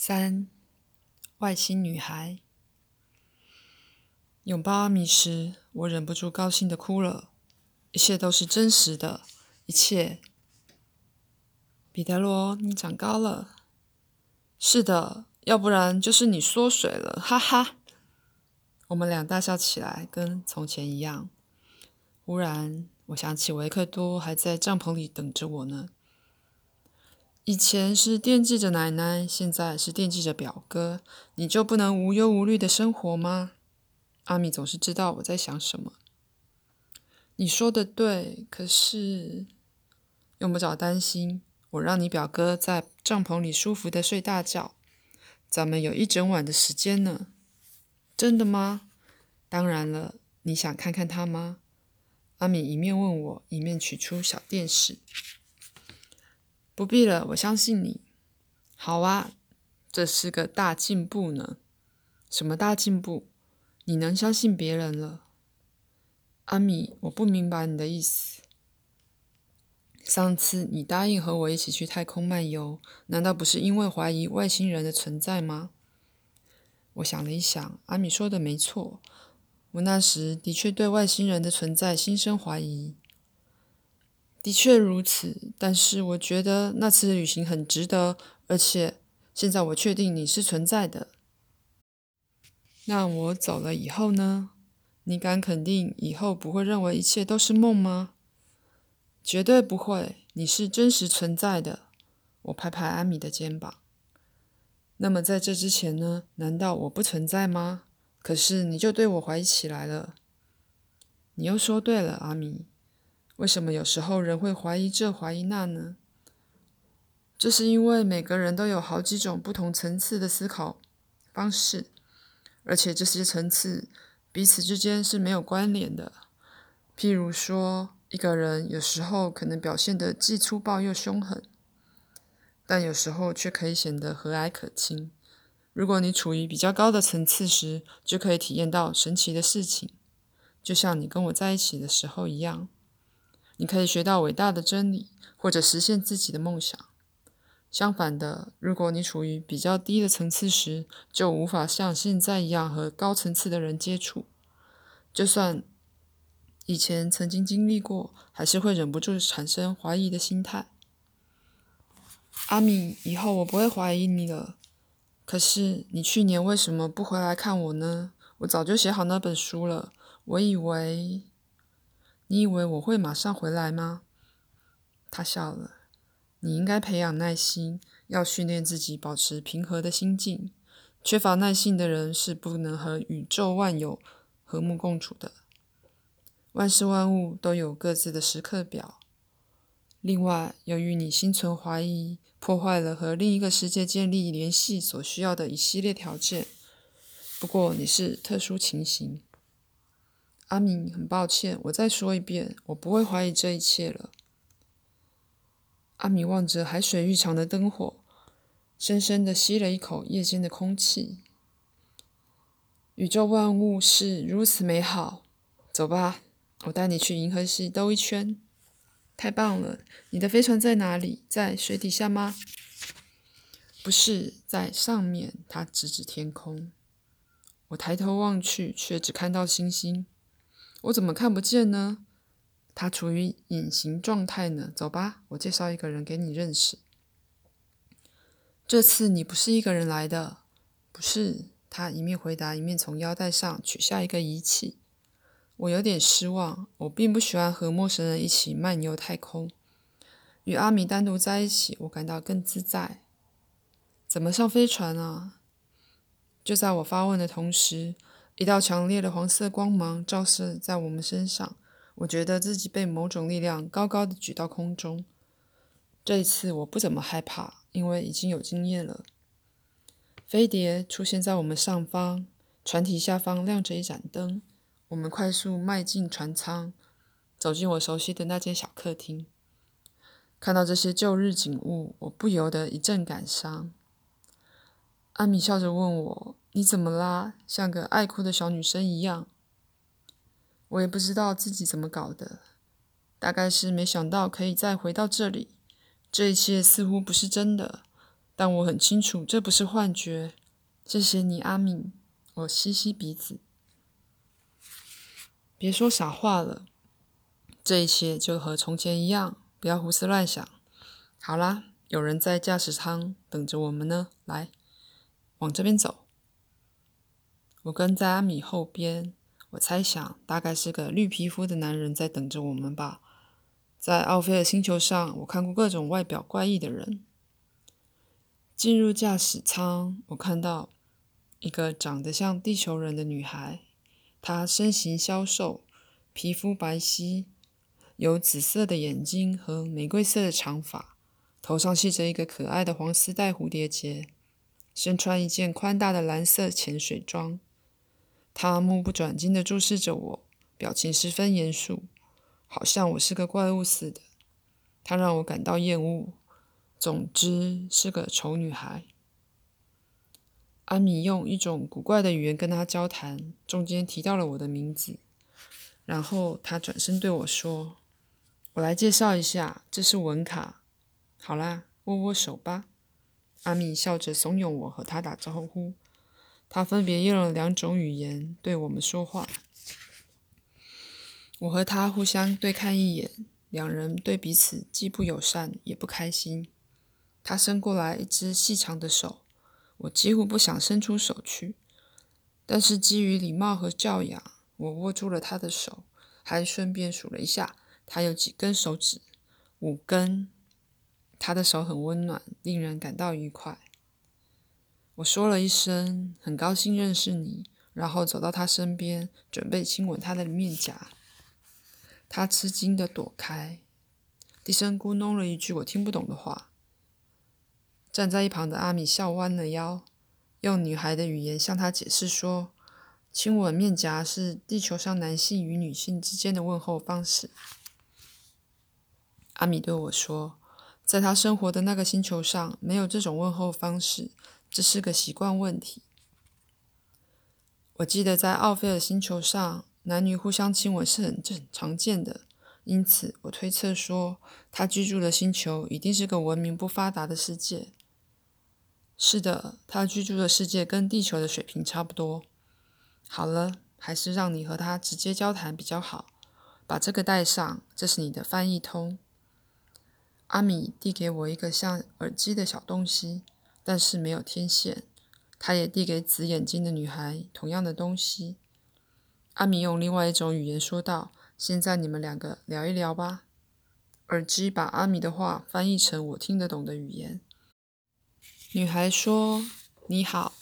三，外星女孩拥抱阿米时，我忍不住高兴的哭了。一切都是真实的，一切。彼得罗，你长高了。是的，要不然就是你缩水了，哈哈。我们俩大笑起来，跟从前一样。忽然，我想起维克多还在帐篷里等着我呢。以前是惦记着奶奶，现在是惦记着表哥，你就不能无忧无虑的生活吗？阿米总是知道我在想什么。你说的对，可是用不着担心，我让你表哥在帐篷里舒服的睡大觉，咱们有一整晚的时间呢。真的吗？当然了，你想看看他吗？阿米一面问我，一面取出小电视。不必了，我相信你。好啊，这是个大进步呢。什么大进步？你能相信别人了？阿米，我不明白你的意思。上次你答应和我一起去太空漫游，难道不是因为怀疑外星人的存在吗？我想了一想，阿米说的没错。我那时的确对外星人的存在心生怀疑。的确如此，但是我觉得那次旅行很值得，而且现在我确定你是存在的。那我走了以后呢？你敢肯定以后不会认为一切都是梦吗？绝对不会，你是真实存在的。我拍拍阿米的肩膀。那么在这之前呢？难道我不存在吗？可是你就对我怀疑起来了。你又说对了，阿米。为什么有时候人会怀疑这怀疑那呢？这是因为每个人都有好几种不同层次的思考方式，而且这些层次彼此之间是没有关联的。譬如说，一个人有时候可能表现得既粗暴又凶狠，但有时候却可以显得和蔼可亲。如果你处于比较高的层次时，就可以体验到神奇的事情，就像你跟我在一起的时候一样。你可以学到伟大的真理，或者实现自己的梦想。相反的，如果你处于比较低的层次时，就无法像现在一样和高层次的人接触。就算以前曾经经历过，还是会忍不住产生怀疑的心态。阿米，以后我不会怀疑你了。可是你去年为什么不回来看我呢？我早就写好那本书了。我以为。你以为我会马上回来吗？他笑了。你应该培养耐心，要训练自己保持平和的心境。缺乏耐性的人是不能和宇宙万有和睦共处的。万事万物都有各自的时刻表。另外，由于你心存怀疑，破坏了和另一个世界建立联系所需要的一系列条件。不过，你是特殊情形。阿米，很抱歉，我再说一遍，我不会怀疑这一切了。阿米望着海水浴场的灯火，深深的吸了一口夜间的空气。宇宙万物是如此美好，走吧，我带你去银河系兜一圈。太棒了！你的飞船在哪里？在水底下吗？不是，在上面。他指指天空。我抬头望去，却只看到星星。我怎么看不见呢？他处于隐形状态呢。走吧，我介绍一个人给你认识。这次你不是一个人来的，不是。他一面回答，一面从腰带上取下一个仪器。我有点失望，我并不喜欢和陌生人一起漫游太空。与阿米单独在一起，我感到更自在。怎么上飞船啊？就在我发问的同时。一道强烈的黄色光芒照射在我们身上，我觉得自己被某种力量高高的举到空中。这一次我不怎么害怕，因为已经有经验了。飞碟出现在我们上方，船体下方亮着一盏灯。我们快速迈进船舱，走进我熟悉的那间小客厅。看到这些旧日景物，我不由得一阵感伤。阿米笑着问我。你怎么啦？像个爱哭的小女生一样。我也不知道自己怎么搞的，大概是没想到可以再回到这里。这一切似乎不是真的，但我很清楚这不是幻觉。谢谢你，阿米。我吸吸鼻子。别说傻话了，这一切就和从前一样，不要胡思乱想。好啦，有人在驾驶舱等着我们呢，来，往这边走。我跟在阿米后边，我猜想大概是个绿皮肤的男人在等着我们吧。在奥菲尔星球上，我看过各种外表怪异的人。进入驾驶舱，我看到一个长得像地球人的女孩。她身形消瘦，皮肤白皙，有紫色的眼睛和玫瑰色的长发，头上系着一个可爱的黄丝带蝴蝶结，身穿一件宽大的蓝色潜水装。她目不转睛地注视着我，表情十分严肃，好像我是个怪物似的。她让我感到厌恶。总之是个丑女孩。阿米用一种古怪的语言跟她交谈，中间提到了我的名字，然后他转身对我说：“我来介绍一下，这是文卡。好啦，握握手吧。”阿米笑着怂恿我和他打招呼。他分别用了两种语言对我们说话。我和他互相对看一眼，两人对彼此既不友善也不开心。他伸过来一只细长的手。我几乎不想伸出手去，但是基于礼貌和教养，我握住了他的手，还顺便数了一下他有几根手指，五根。他的手很温暖，令人感到愉快。我说了一声“很高兴认识你”，然后走到他身边，准备亲吻他的面颊。他吃惊地躲开，低声咕哝了一句我听不懂的话。站在一旁的阿米笑弯了腰，用女孩的语言向他解释说：“亲吻面颊是地球上男性与女性之间的问候方式。”阿米对我说：“在他生活的那个星球上，没有这种问候方式，这是个习惯问题。”我记得在奥菲尔星球上，男女互相亲吻是很正常见的，因此我推测说，他居住的星球一定是个文明不发达的世界。是的，他居住的世界跟地球的水平差不多。好了，还是让你和他直接交谈比较好。把这个带上，这是你的翻译通。阿米递给我一个像耳机的小东西，但是没有天线。他也递给紫眼睛的女孩同样的东西。阿米用另外一种语言说道：“现在你们两个聊一聊吧。”耳机把阿米的话翻译成我听得懂的语言。女孩说：“你好。”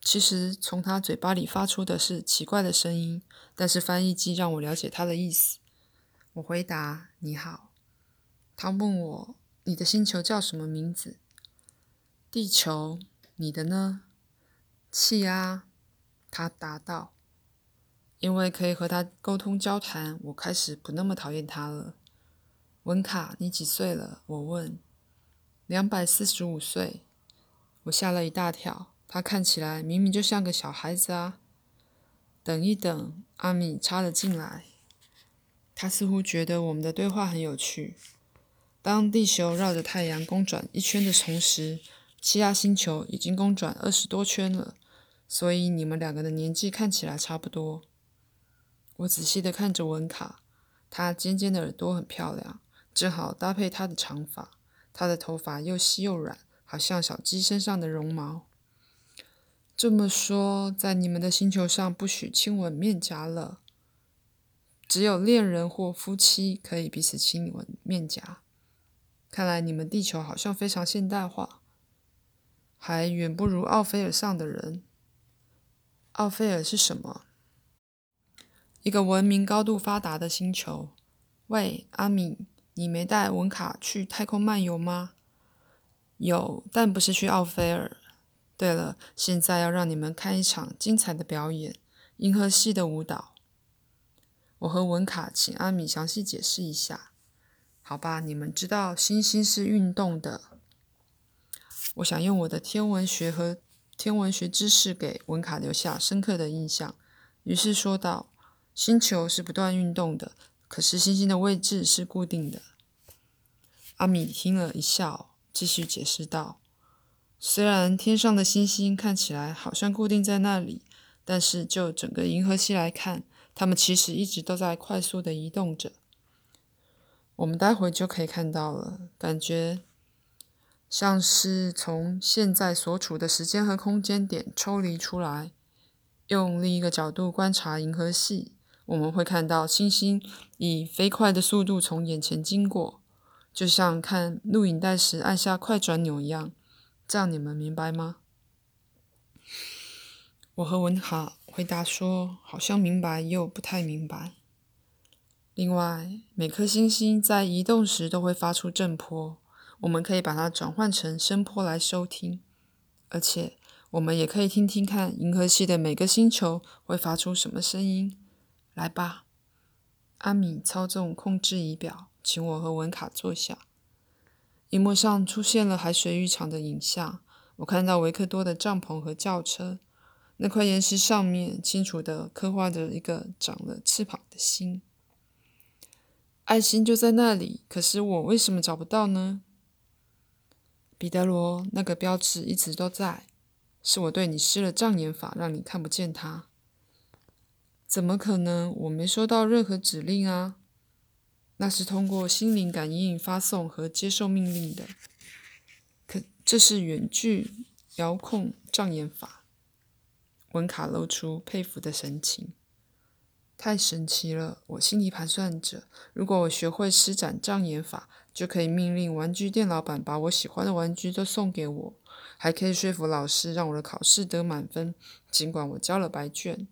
其实从她嘴巴里发出的是奇怪的声音，但是翻译机让我了解她的意思。我回答：“你好。”他问我：“你的星球叫什么名字？”“地球。”“你的呢？”“气啊。”他答道。因为可以和他沟通交谈，我开始不那么讨厌他了。文卡，你几岁了？我问。两百四十五岁，我吓了一大跳。他看起来明明就像个小孩子啊！等一等，阿米插了进来。他似乎觉得我们的对话很有趣。当地球绕着太阳公转一圈的同时，气压星球已经公转二十多圈了，所以你们两个的年纪看起来差不多。我仔细地看着文卡，她尖尖的耳朵很漂亮，正好搭配她的长发。他的头发又细又软，好像小鸡身上的绒毛。这么说，在你们的星球上不许亲吻面颊了，只有恋人或夫妻可以彼此亲吻面颊。看来你们地球好像非常现代化，还远不如奥菲尔上的人。奥菲尔是什么？一个文明高度发达的星球。喂，阿米。你没带文卡去太空漫游吗？有，但不是去奥菲尔。对了，现在要让你们看一场精彩的表演——银河系的舞蹈。我和文卡请阿米详细解释一下。好吧，你们知道星星是运动的。我想用我的天文学和天文学知识给文卡留下深刻的印象，于是说道：“星球是不断运动的。”可是星星的位置是固定的。阿米听了一笑，继续解释道：“虽然天上的星星看起来好像固定在那里，但是就整个银河系来看，它们其实一直都在快速的移动着。我们待会就可以看到了，感觉像是从现在所处的时间和空间点抽离出来，用另一个角度观察银河系，我们会看到星星以飞快的速度从眼前经过，就像看录影带时按下快转钮一样。这样你们明白吗？我和文卡回答说：“好像明白，又不太明白。”另外，每颗星星在移动时都会发出震波，我们可以把它转换成声波来收听，而且我们也可以听听看银河系的每个星球会发出什么声音。来吧，阿米操纵控制仪表，请我和文卡坐下。荧幕上出现了海水浴场的影像，我看到维克多的帐篷和轿车，那块岩石上面清楚地刻画着一个长了翅膀的心。爱心就在那里，可是我为什么找不到呢？彼得罗，那个标志一直都在，是我对你施了障眼法，让你看不见它。怎么可能？我没收到任何指令啊！那是通过心灵感应发送和接受命令的。可这是远距遥控障眼法。文卡露出佩服的神情。太神奇了！我心里盘算着，如果我学会施展障眼法，就可以命令玩具店老板把我喜欢的玩具都送给我，还可以说服老师让我的考试得满分，尽管我交了白卷。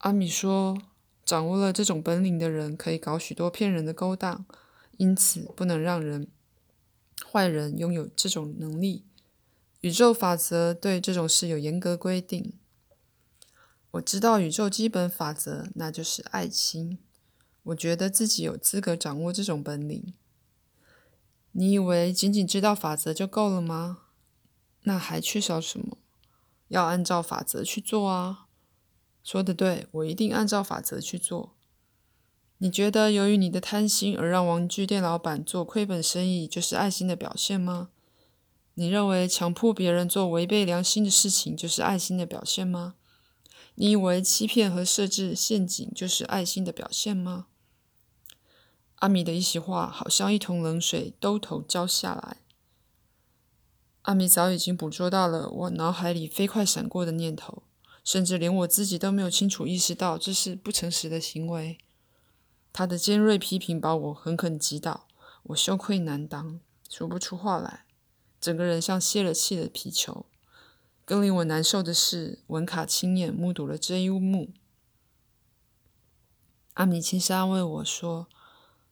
阿米说，掌握了这种本领的人可以搞许多骗人的勾当，因此不能让人坏人拥有这种能力。宇宙法则对这种事有严格规定。我知道宇宙基本法则，那就是爱心。我觉得自己有资格掌握这种本领。你以为仅仅知道法则就够了吗？那还缺少什么？要按照法则去做啊！说的对，我一定按照法则去做。你觉得由于你的贪心而让玩具店老板做亏本生意，就是爱心的表现吗？你认为强迫别人做违背良心的事情，就是爱心的表现吗？你以为欺骗和设置陷阱就是爱心的表现吗？阿米的一席话好像一桶冷水兜头浇下来。阿米早已经捕捉到了我脑海里飞快闪过的念头，甚至连我自己都没有清楚意识到这是不诚实的行为。他的尖锐批评把我狠狠击倒，我羞愧难当，说不出话来，整个人像泄了气的皮球。更令我难受的是，文卡亲眼目睹了这一幕。阿米轻声安慰我说：“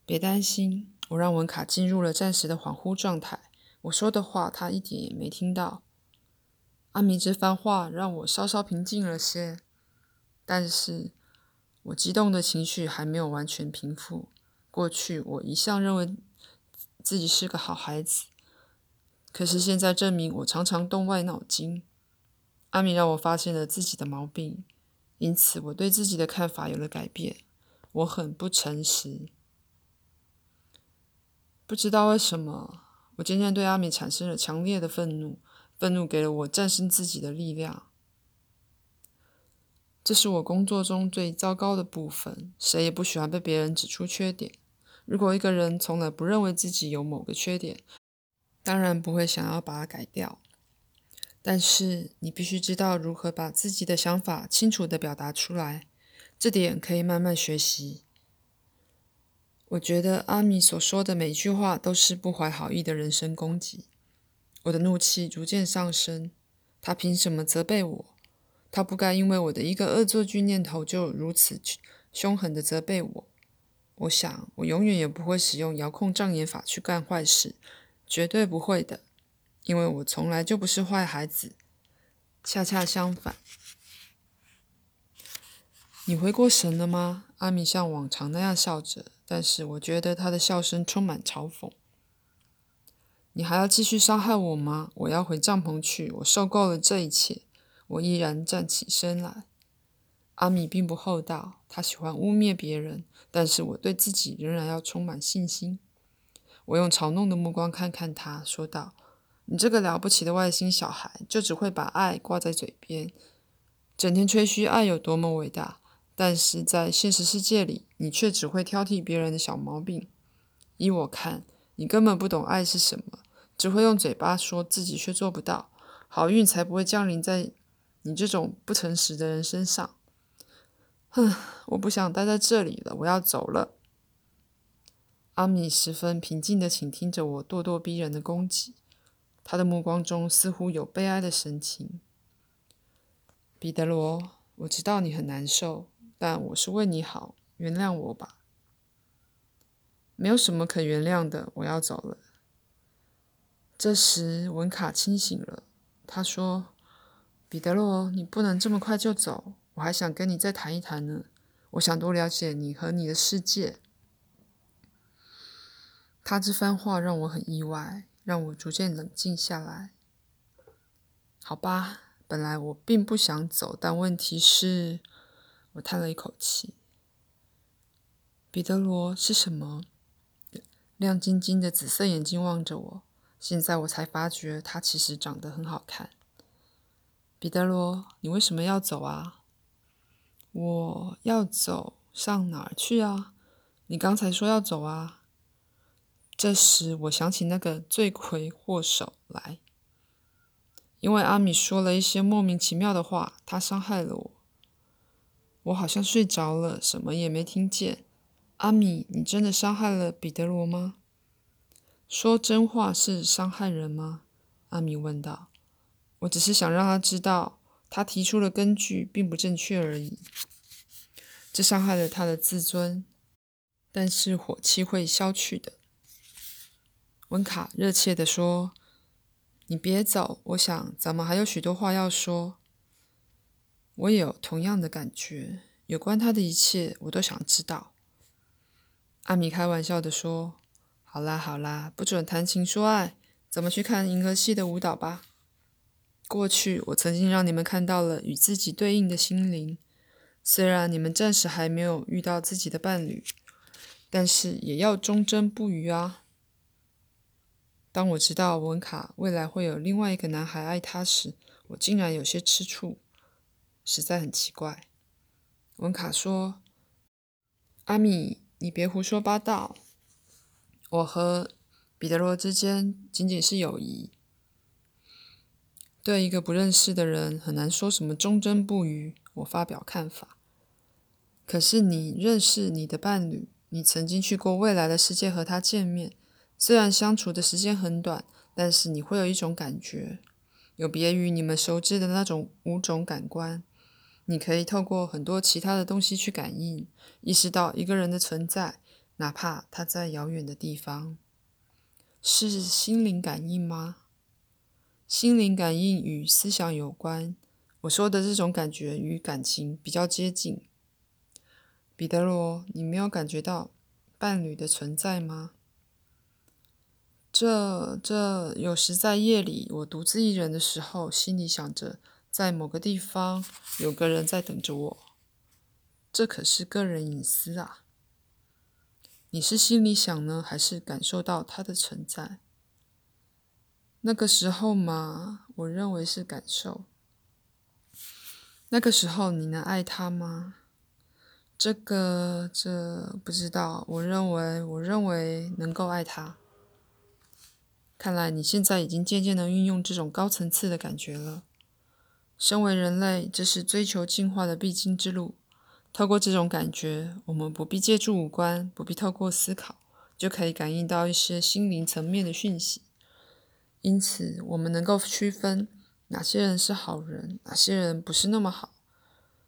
别担心，我让文卡进入了暂时的恍惚状态。我说的话，他一点也没听到。”阿米这番话让我稍稍平静了些，但是我激动的情绪还没有完全平复。过去我一向认为自己是个好孩子，可是现在证明我常常动歪脑筋。阿米让我发现了自己的毛病，因此我对自己的看法有了改变。我很不诚实，不知道为什么，我渐渐对阿米产生了强烈的愤怒。愤怒给了我战胜自己的力量。这是我工作中最糟糕的部分。谁也不喜欢被别人指出缺点。如果一个人从来不认为自己有某个缺点，当然不会想要把它改掉。但是你必须知道如何把自己的想法清楚地表达出来，这点可以慢慢学习。我觉得阿米所说的每句话都是不怀好意的人身攻击。我的怒气逐渐上升。他凭什么责备我？他不该因为我的一个恶作剧念头就如此凶狠地责备我。我想，我永远也不会使用遥控障眼法去干坏事，绝对不会的。因为我从来就不是坏孩子，恰恰相反。你回过神了吗？阿米像往常那样笑着，但是我觉得他的笑声充满嘲讽。你还要继续伤害我吗？我要回帐篷去，我受够了这一切。我依然站起身来。阿米并不厚道，他喜欢污蔑别人，但是我对自己仍然要充满信心。我用嘲弄的目光看看他，说道。你这个了不起的外星小孩，就只会把爱挂在嘴边，整天吹嘘爱有多么伟大，但是在现实世界里，你却只会挑剔别人的小毛病。依我看，你根本不懂爱是什么，只会用嘴巴说自己却做不到，好运才不会降临在你这种不诚实的人身上。哼，我不想待在这里了，我要走了。阿米十分平静地倾听着我咄咄逼人的攻击。他的目光中似乎有悲哀的神情。彼得罗，我知道你很难受，但我是为你好，原谅我吧。没有什么可原谅的，我要走了。这时，文卡清醒了，他说：“彼得罗，你不能这么快就走，我还想跟你再谈一谈呢。我想多了解你和你的世界。”他这番话让我很意外。让我逐渐冷静下来。好吧，本来我并不想走，但问题是，我叹了一口气。彼得罗是什么？亮晶晶的紫色眼睛望着我。现在我才发觉，他其实长得很好看。彼得罗，你为什么要走啊？我要走上哪儿去啊？你刚才说要走啊。这时，我想起那个罪魁祸首来，因为阿米说了一些莫名其妙的话，他伤害了我。我好像睡着了，什么也没听见。阿米，你真的伤害了彼得罗吗？说真话是伤害人吗？阿米问道。我只是想让他知道，他提出的根据并不正确而已。这伤害了他的自尊，但是火气会消去的。温卡热切地说：“你别走，我想咱们还有许多话要说。我也有同样的感觉，有关他的一切，我都想知道。”阿米开玩笑地说：“好啦好啦，不准谈情说爱，咱们去看银河系的舞蹈吧。过去我曾经让你们看到了与自己对应的心灵，虽然你们暂时还没有遇到自己的伴侣，但是也要忠贞不渝啊。”当我知道文卡未来会有另外一个男孩爱她时，我竟然有些吃醋，实在很奇怪。文卡说：“阿米，你别胡说八道。我和彼得罗之间仅仅是友谊，对一个不认识的人很难说什么忠贞不渝。我发表看法。可是你认识你的伴侣，你曾经去过未来的世界和他见面。”虽然相处的时间很短，但是你会有一种感觉，有别于你们熟知的那种五种感官。你可以透过很多其他的东西去感应，意识到一个人的存在，哪怕他在遥远的地方。是心灵感应吗？心灵感应与思想有关。我说的这种感觉与感情比较接近。彼得罗，你没有感觉到伴侣的存在吗？这这有时在夜里，我独自一人的时候，心里想着，在某个地方有个人在等着我。这可是个人隐私啊！你是心里想呢，还是感受到他的存在？那个时候嘛，我认为是感受。那个时候你能爱他吗？这个这不知道。我认为，我认为能够爱他。看来你现在已经渐渐能运用这种高层次的感觉了。身为人类，这是追求进化的必经之路。透过这种感觉，我们不必借助五官，不必透过思考，就可以感应到一些心灵层面的讯息。因此，我们能够区分哪些人是好人，哪些人不是那么好，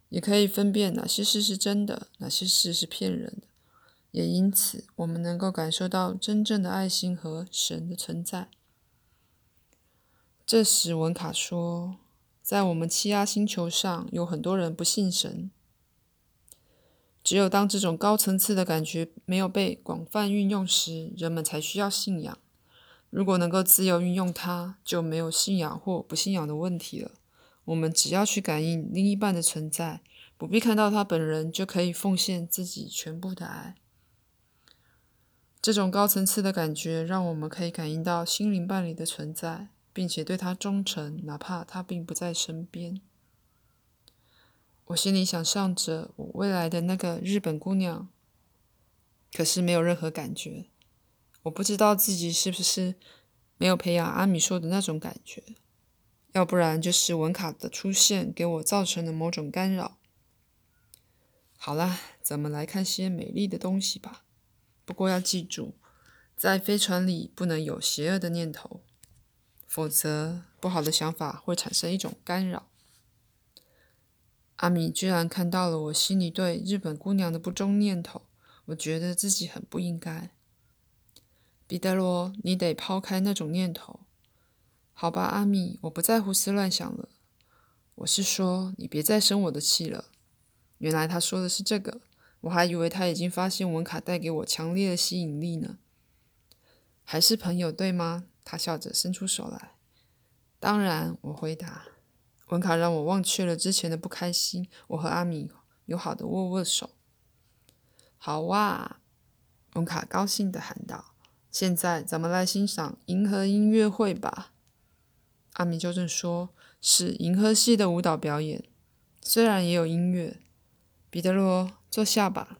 也可以分辨哪些事是真的，哪些事是骗人的。也因此，我们能够感受到真正的爱心和神的存在。这时，文卡说：“在我们气压星球上，有很多人不信神。只有当这种高层次的感觉没有被广泛运用时，人们才需要信仰。如果能够自由运用它，就没有信仰或不信仰的问题了。我们只要去感应另一半的存在，不必看到他本人，就可以奉献自己全部的爱。”这种高层次的感觉，让我们可以感应到心灵伴侣的存在，并且对他忠诚，哪怕他并不在身边。我心里想象着我未来的那个日本姑娘，可是没有任何感觉。我不知道自己是不是没有培养阿米说的那种感觉，要不然就是文卡的出现给我造成了某种干扰。好啦，咱们来看些美丽的东西吧。不过要记住，在飞船里不能有邪恶的念头，否则不好的想法会产生一种干扰。阿米居然看到了我心里对日本姑娘的不忠念头，我觉得自己很不应该。彼得罗，你得抛开那种念头，好吧？阿米，我不再胡思乱想了。我是说，你别再生我的气了。原来他说的是这个，我还以为他已经发现文卡带给我强烈的吸引力呢。还是朋友对吗？他笑着伸出手来。当然，我回答。文卡让我忘却了之前的不开心。我和阿米友好的握握手。好哇！文卡高兴的喊道：“现在咱们来欣赏银河音乐会吧。”阿米纠正说：“是银河系的舞蹈表演，虽然也有音乐。”彼得罗，坐下吧。